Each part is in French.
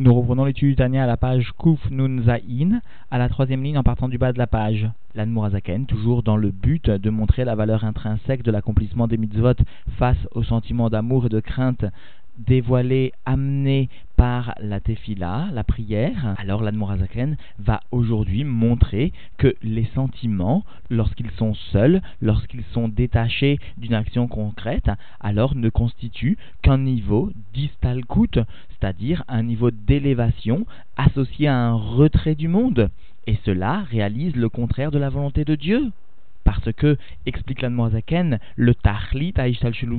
Nous reprenons l'étude du Tania à la page Kuf Nun à la troisième ligne en partant du bas de la page. L'Anmurazaken, toujours dans le but de montrer la valeur intrinsèque de l'accomplissement des mitzvot face au sentiment d'amour et de crainte dévoilé, amené par la tefila, la prière, alors l'Admorazaken va aujourd'hui montrer que les sentiments, lorsqu'ils sont seuls, lorsqu'ils sont détachés d'une action concrète, alors ne constituent qu'un niveau d'istalkut, c'est-à-dire un niveau d'élévation associé à un retrait du monde. Et cela réalise le contraire de la volonté de Dieu. Parce que, explique l'Anmoazaken, le Tahlit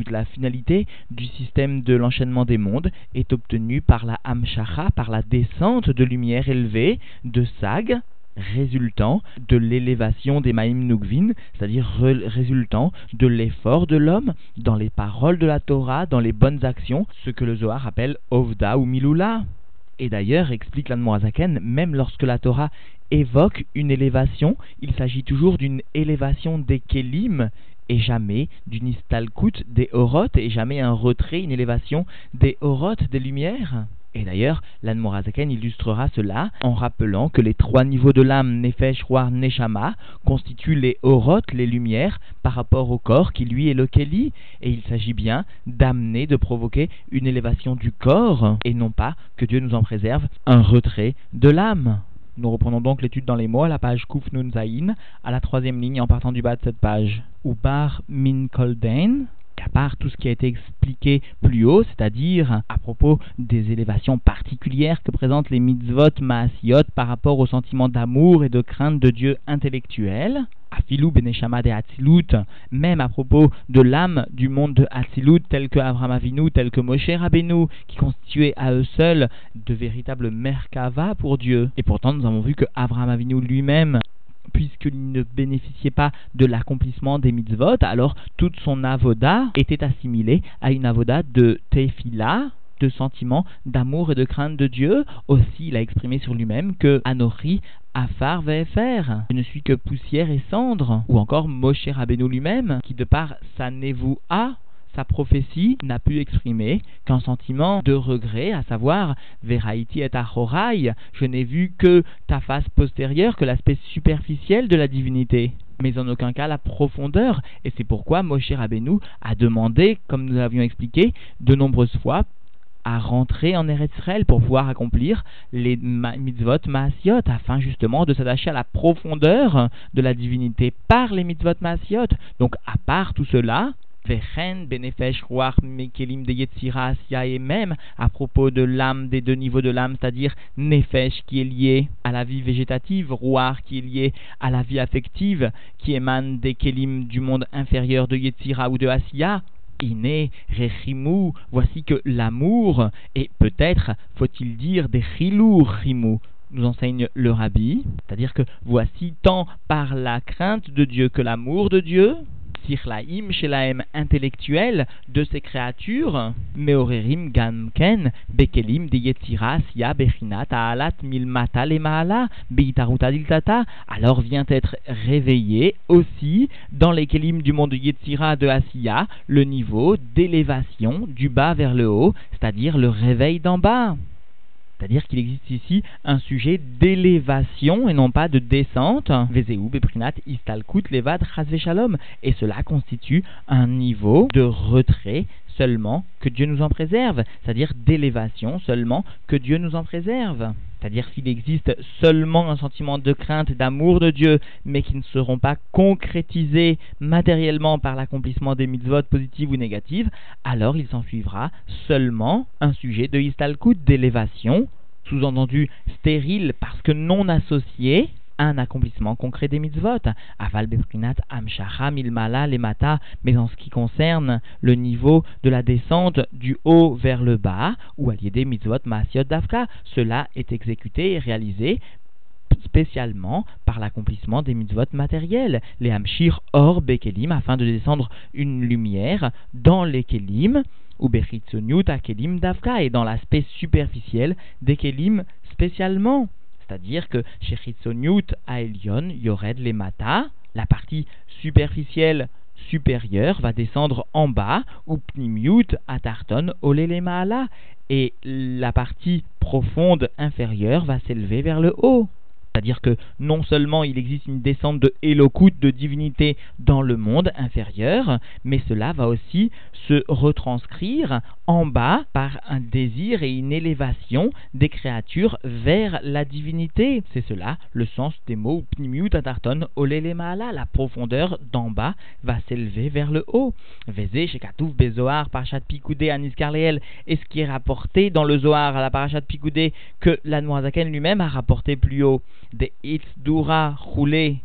la finalité du système de l'enchaînement des mondes, est obtenue par la Hamshacha, par la descente de lumière élevée de Sag, résultant de l'élévation des Maïm Nugvin, c'est-à-dire résultant de l'effort de l'homme dans les paroles de la Torah, dans les bonnes actions, ce que le Zohar appelle Ovda ou Milula. Et d'ailleurs, explique l'Anmoazaken, même lorsque la Torah évoque une élévation, il s'agit toujours d'une élévation des Kélim et jamais d'une istalkut des Oroth et jamais un retrait, une élévation des Oroth, des lumières. Et d'ailleurs, l'Anmorazaken illustrera cela en rappelant que les trois niveaux de l'âme, Nefesh, Roar, Neshama, constituent les Oroth, les lumières, par rapport au corps qui lui est le Keli. Et il s'agit bien d'amener, de provoquer une élévation du corps, et non pas, que Dieu nous en préserve, un retrait de l'âme. Nous reprenons donc l'étude dans les mots à la page Kuf Nun Zain, à la troisième ligne en partant du bas de cette page. Ubar Min Kolden, à part tout ce qui a été expliqué plus haut, c'est-à-dire à propos des élévations particulières que présentent les mitzvot maasiot par rapport au sentiment d'amour et de crainte de Dieu intellectuel, Afilou Beneshama de Hatzilut, même à propos de l'âme du monde de Hatzilut, tel que Abraham Avinu, tel que Moshe Rabbeinu, qui constituaient à eux seuls de véritables Merkava pour Dieu. Et pourtant, nous avons vu que Abraham Avinu lui-même puisqu'il ne bénéficiait pas de l'accomplissement des mitzvot, alors toute son avoda était assimilée à une avoda de tefila, de sentiments d'amour et de crainte de Dieu. Aussi, il a exprimé sur lui-même que Anori Afar faire. Je ne suis que poussière et cendre. Ou encore Moshe Rabbeinu lui-même, qui de par sa a sa prophétie n'a pu exprimer qu'un sentiment de regret, à savoir Veraiti et Achorai, je n'ai vu que ta face postérieure, que l'aspect superficiel de la divinité mais en aucun cas la profondeur. Et c'est pourquoi Moshe Rabbeinu a demandé, comme nous l'avions expliqué de nombreuses fois, à rentrer en Eretz pour pouvoir accomplir les mitzvot maasiot, afin justement de s'attacher à la profondeur de la divinité par les mitzvot maasiot. Donc à part tout cela, Vechen, de Yetzira, et même à propos de l'âme, des deux niveaux de l'âme, c'est-à-dire Nefesh qui est lié à la vie végétative, Ruach qui est lié à la vie affective, qui émane des Kelim du monde inférieur de Yetzira ou de Asiya, Iné, Rechimou, voici que l'amour, et peut-être faut-il dire des Chilou Chimou, nous enseigne le rabbi, c'est-à-dire que voici tant par la crainte de Dieu que l'amour de Dieu, sirlaim shelaim intellectuel de ces créatures, meorerim gamken bekelim de yetzira sia bechinat ahalat milmata maala beitaruta diltata, alors vient être réveillé aussi dans les kelim du monde yetzira de Asiya le niveau d'élévation du bas vers le haut, c'est-à-dire le réveil d'en bas. C'est-à-dire qu'il existe ici un sujet d'élévation et non pas de descente. istalkut levad Et cela constitue un niveau de retrait seulement que Dieu nous en préserve, c'est-à-dire d'élévation seulement que Dieu nous en préserve. C'est-à-dire s'il existe seulement un sentiment de crainte, d'amour de Dieu, mais qui ne seront pas concrétisés matériellement par l'accomplissement des mitzvot positives ou négatives, alors il s'en suivra seulement un sujet de histalkut, d'élévation, sous-entendu stérile parce que non associé, un accomplissement concret des mitzvot. Aval beprinat amshacha milmala lemata, mais en ce qui concerne le niveau de la descente du haut vers le bas, ou des mitzvot maasiot davka, cela est exécuté et réalisé spécialement par l'accomplissement des mitzvot matériels, les hamshir or bekelim, afin de descendre une lumière dans les kelim, ou bechitzonyut kelim davka, et dans l'aspect superficiel des kelim spécialement. C'est-à-dire que chez Chitzoniut à Elion, Yored les Mata, la partie superficielle supérieur va descendre en bas, ou pnimiut atarton olelemaala, et la partie profonde inférieure va s'élever vers le haut. C'est-à-dire que non seulement il existe une descente de Elokut, de divinité dans le monde inférieur, mais cela va aussi se retranscrire en bas par un désir et une élévation des créatures vers la divinité. C'est cela le sens des mots Olelemaala. La profondeur d'en bas va s'élever vers le haut. Vézé, Shekatouf, Bezoar, Parashat Pikoudé, Anis Karleel. Et ce qui est rapporté dans le Zohar à la Parashat Pikoudé que l'Anmoazaken lui-même a rapporté plus haut des Itzdura roulés,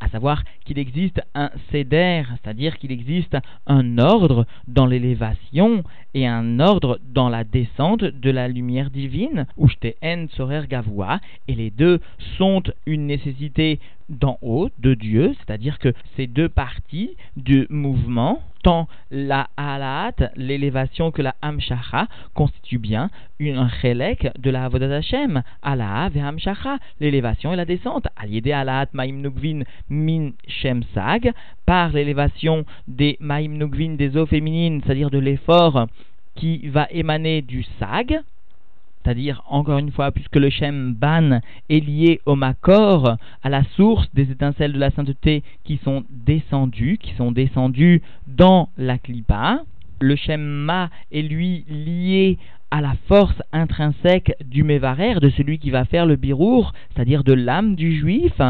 à savoir qu'il existe un céder, c'est-à-dire qu'il existe un ordre dans l'élévation et un ordre dans la descente de la lumière divine, en Sorer Gavoua, et les deux sont une nécessité d'en haut, de Dieu, c'est-à-dire que ces deux parties du mouvement, tant la halat, l'élévation que la hamshacha, constituent bien une relèque de la avodat Hashem, ala et hamshacha, l'élévation et la descente, aliédé halat maim nugvin min shem sag, par l'élévation des maim nugvin des eaux féminines, c'est-à-dire de l'effort qui va émaner du sag, c'est-à-dire, encore une fois, puisque le Shem Ban est lié au Makor, à la source des étincelles de la sainteté qui sont descendues, qui sont descendues dans la Klippa, le Shem Ma est lui lié à la force intrinsèque du Mevarer, de celui qui va faire le birour, c'est-à-dire de l'âme du juif,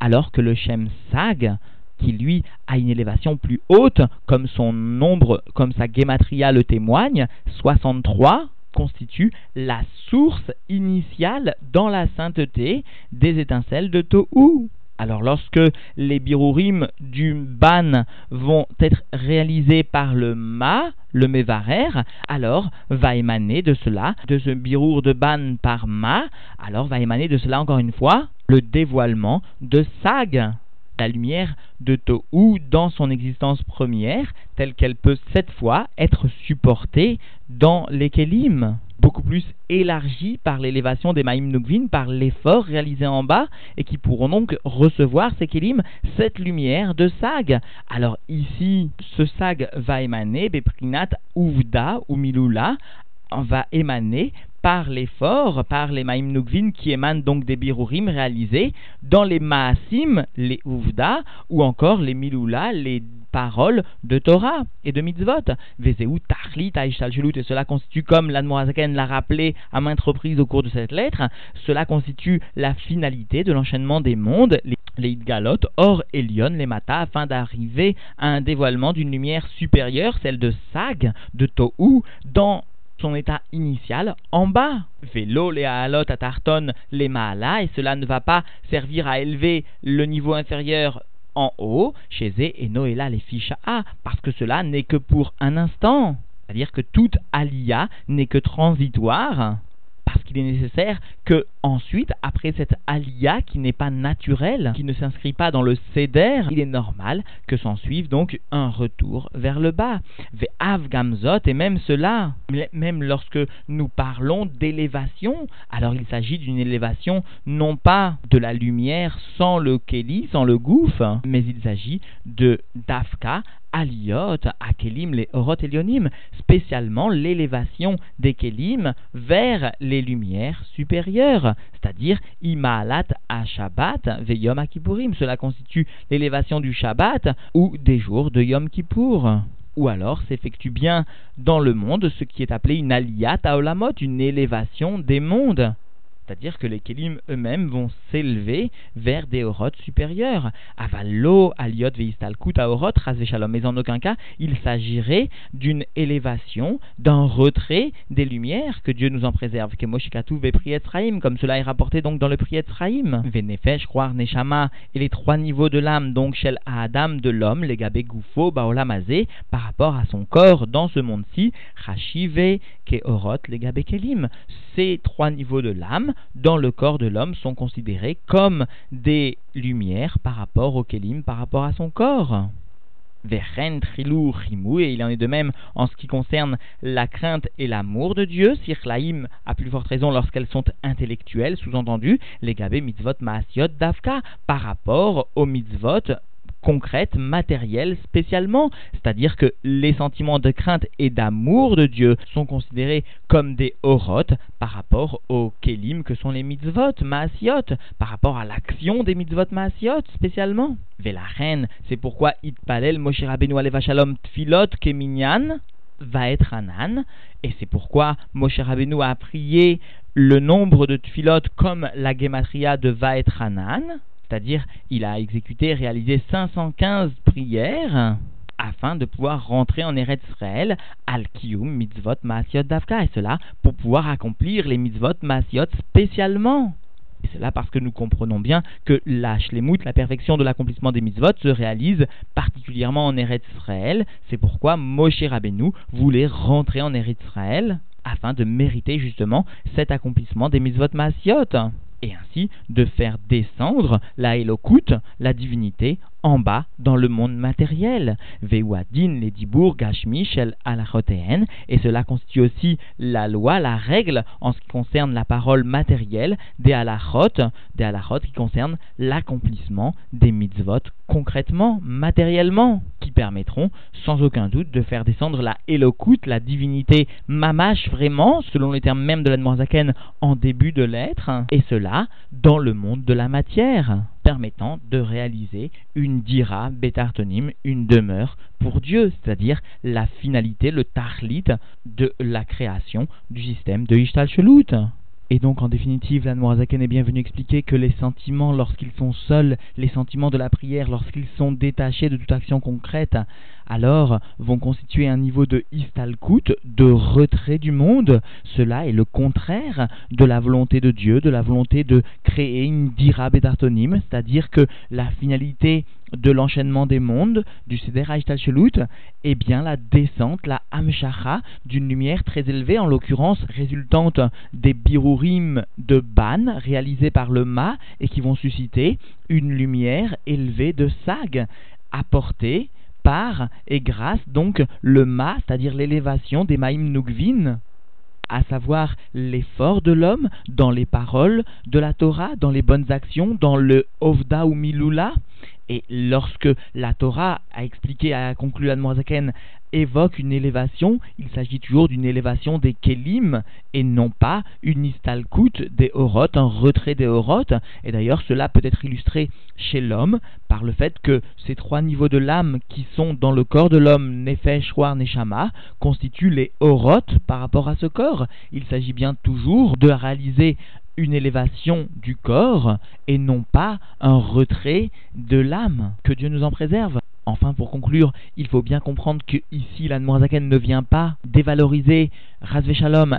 alors que le Shem Sag, qui lui a une élévation plus haute, comme son nombre, comme sa gematria le témoigne, 63, constitue la source initiale dans la sainteté des étincelles de Tohu. Alors lorsque les birurim du ban vont être réalisés par le ma, le mevarer, alors va émaner de cela, de ce birour de ban par ma, alors va émaner de cela encore une fois le dévoilement de sag la lumière de Tohu dans son existence première, telle qu'elle peut cette fois être supportée dans les Kélim, beaucoup plus élargie par l'élévation des Maïm Nukvin, par l'effort réalisé en bas, et qui pourront donc recevoir ces Kélim, cette lumière de Sag. Alors ici, ce Sag va émaner, Beprinat Uvda ou Milula, va émaner par l'effort, par les Maïm Nukvin qui émanent donc des birurim réalisés dans les Maasim, les Uvda, ou encore les Milula, les paroles de Torah et de mitzvot. Vezeu Tachlit et cela constitue, comme l'Admorazaken l'a rappelé à maintes reprises au cours de cette lettre, cela constitue la finalité de l'enchaînement des mondes, les Idgalot, Or et Lyon, les Mata, afin d'arriver à un dévoilement d'une lumière supérieure, celle de Sag, de Tohu, dans son état initial en bas. Vélo, les Ahalot, Atarton, les Maala, et cela ne va pas servir à élever le niveau inférieur en haut, chez eux et Noéla les fiches A, parce que cela n'est que pour un instant. C'est-à-dire que toute alia n'est que transitoire parce qu'il est nécessaire que ensuite, après cette alia qui n'est pas naturelle, qui ne s'inscrit pas dans le céder, il est normal que s'en suive donc un retour vers le bas. Ve'av gamzot, et même cela, même lorsque nous parlons d'élévation, alors il s'agit d'une élévation non pas de la lumière sans le keli, sans le gouffre, mais il s'agit de dafka Aliot, à Kelim, les Orot Elionim, spécialement l'élévation des Kelim vers les lumières supérieures, c'est-à-dire Imalat à Shabbat. Cela constitue l'élévation du Shabbat ou des jours de Yom Kippour ou alors s'effectue bien dans le monde ce qui est appelé une aliyat aolamot, une élévation des mondes c'est-à-dire que les Kélim eux-mêmes vont s'élever vers des orotes supérieures. Avalo, aliot, veistalkut, aorot, shalom. Mais en aucun cas, il s'agirait d'une élévation, d'un retrait des lumières, que Dieu nous en préserve. Kemoshikatu, vepriet comme cela est rapporté donc dans le priet Sraim. Venefesh, croire, neshama, et les trois niveaux de l'âme, donc shel Adam de l'homme, les gabé goufo, baolamazé, par rapport à son corps dans ce monde-ci, rachive, keorot, les gabé kelim. Ces trois niveaux de l'âme dans le corps de l'homme sont considérés comme des lumières par rapport au Kélim, par rapport à son corps. Vechen, Trilou, Rimou, et il en est de même en ce qui concerne la crainte et l'amour de Dieu, Sirlaim a plus forte raison lorsqu'elles sont intellectuelles, sous-entendu, les gabé mitzvot maasiot davka, par rapport aux mitzvot concrètes, matérielles spécialement. C'est-à-dire que les sentiments de crainte et d'amour de Dieu sont considérés comme des orotes par rapport aux kelim que sont les mitzvot, maasiot, par rapport à l'action des mitzvot maasiot spécialement. reine, c'est pourquoi Itpalel Moshe Rabbeinu Aleva Shalom Tfilot Keminyan va être Hanan, et c'est pourquoi Moshe Rabbeinu a prié le nombre de tfilot comme la gematria de Vaet Hanan, c'est-à-dire il a exécuté, réalisé 515 prières afin de pouvoir rentrer en Eretz Israël, al kiyum mitzvot maasiot davka, et cela pour pouvoir accomplir les mitzvot maasiot spécialement. Et cela parce que nous comprenons bien que la shlemut, la perfection de l'accomplissement des mitzvot, se réalise particulièrement en Eretz Israël. C'est pourquoi Moshe Rabbeinu voulait rentrer en Eretz Israël afin de mériter justement cet accomplissement des mitzvot maasiot et ainsi de faire descendre la Elokut, la divinité, en bas dans le monde matériel. Veuadin les dibour gashmi shel alachoteen, et cela constitue aussi la loi, la règle en ce qui concerne la parole matérielle des alachot, des alachot qui concernent l'accomplissement des mitzvot concrètement, matériellement, permettront sans aucun doute de faire descendre la Elokut, la divinité mamash vraiment, selon les termes même de la en début de l'être, et cela dans le monde de la matière permettant de réaliser une dira bétartonim, une demeure pour Dieu, c'est-à-dire la finalité, le tahlit de la création du système de Ishtal. Et donc, en définitive, l'Anmoazaken est bien venu expliquer que les sentiments, lorsqu'ils sont seuls, les sentiments de la prière, lorsqu'ils sont détachés de toute action concrète, alors vont constituer un niveau de istalkut, de retrait du monde. Cela est le contraire de la volonté de Dieu, de la volonté de créer une dira bedartonim, c'est-à-dire que la finalité de l'enchaînement des mondes, du Seder Shelut, est bien la descente, la Hamshacha, d'une lumière très élevée, en l'occurrence résultante des birurim de Ban réalisés par le Ma et qui vont susciter une lumière élevée de Sag, apportée par et grâce donc le ma, c'est-à-dire l'élévation des maïm nugvin, à savoir l'effort de l'homme dans les paroles de la Torah, dans les bonnes actions, dans le ovda ou milula, et lorsque la Torah a expliqué, a conclu l'Admoazaken, évoque une élévation, il s'agit toujours d'une élévation des Kélim et non pas une istalkut des Oroth, un retrait des Oroth. Et d'ailleurs, cela peut être illustré chez l'homme par le fait que ces trois niveaux de l'âme qui sont dans le corps de l'homme, Nefesh, War, Neshama, constituent les Oroth par rapport à ce corps. Il s'agit bien toujours de réaliser une élévation du corps et non pas un retrait de l'âme. Que Dieu nous en préserve. Enfin, pour conclure, il faut bien comprendre que ici, la ne vient pas dévaloriser, Razve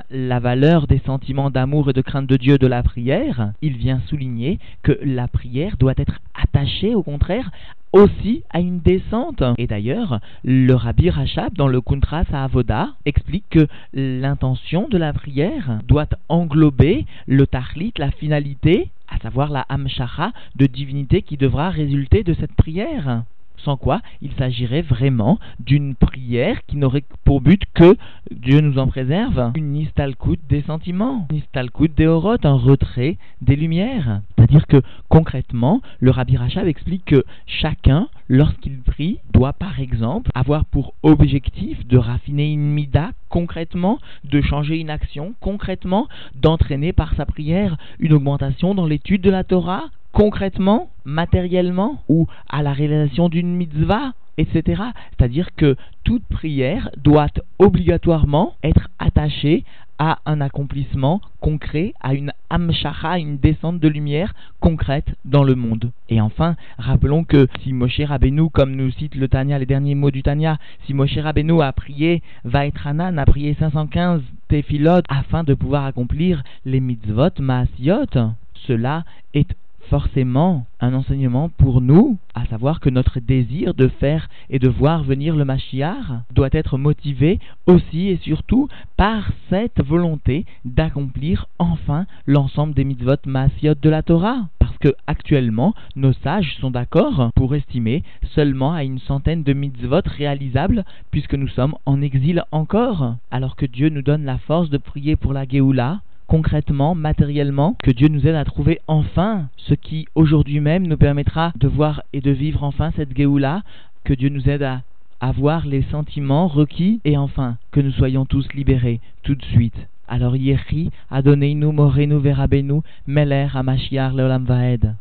la valeur des sentiments d'amour et de crainte de Dieu de la prière. Il vient souligner que la prière doit être attachée, au contraire, aussi à une descente. Et d'ailleurs, le Rabbi Rachab, dans le Kuntras à Avoda, explique que l'intention de la prière doit englober le tahlit, la finalité, à savoir la hamshacha de divinité qui devra résulter de cette prière sans quoi il s'agirait vraiment d'une prière qui n'aurait pour but que, Dieu nous en préserve, une nistalkut des sentiments, une nistalkut des orotes, un retrait des lumières. C'est-à-dire que concrètement, le Rabbi Rachav explique que chacun, lorsqu'il prie, doit par exemple avoir pour objectif de raffiner une mida concrètement, de changer une action concrètement, d'entraîner par sa prière une augmentation dans l'étude de la Torah concrètement, matériellement, ou à la réalisation d'une mitzvah, etc. C'est-à-dire que toute prière doit obligatoirement être attachée à un accomplissement concret, à une amshacha, une descente de lumière concrète dans le monde. Et enfin, rappelons que si Moshe Rabbeinu, comme nous cite le Tanya, les derniers mots du Tanya, si Moshe Rabbeinu a prié Vaetranan, a prié 515 tefilot afin de pouvoir accomplir les mitzvot maasiot, cela est forcément un enseignement pour nous, à savoir que notre désir de faire et de voir venir le Mashiach doit être motivé aussi et surtout par cette volonté d'accomplir enfin l'ensemble des mitzvot maasiot de la Torah. Parce que actuellement, nos sages sont d'accord pour estimer seulement à une centaine de mitzvot réalisables puisque nous sommes en exil encore, alors que Dieu nous donne la force de prier pour la Géoula concrètement, matériellement, que Dieu nous aide à trouver enfin ce qui aujourd'hui même nous permettra de voir et de vivre enfin cette Géoula, que Dieu nous aide à avoir les sentiments requis et enfin que nous soyons tous libérés tout de suite. Alors Yehi, Adonai-nous, Morenu, Verabenu, Meler, Amashiach, Leolam Vaed.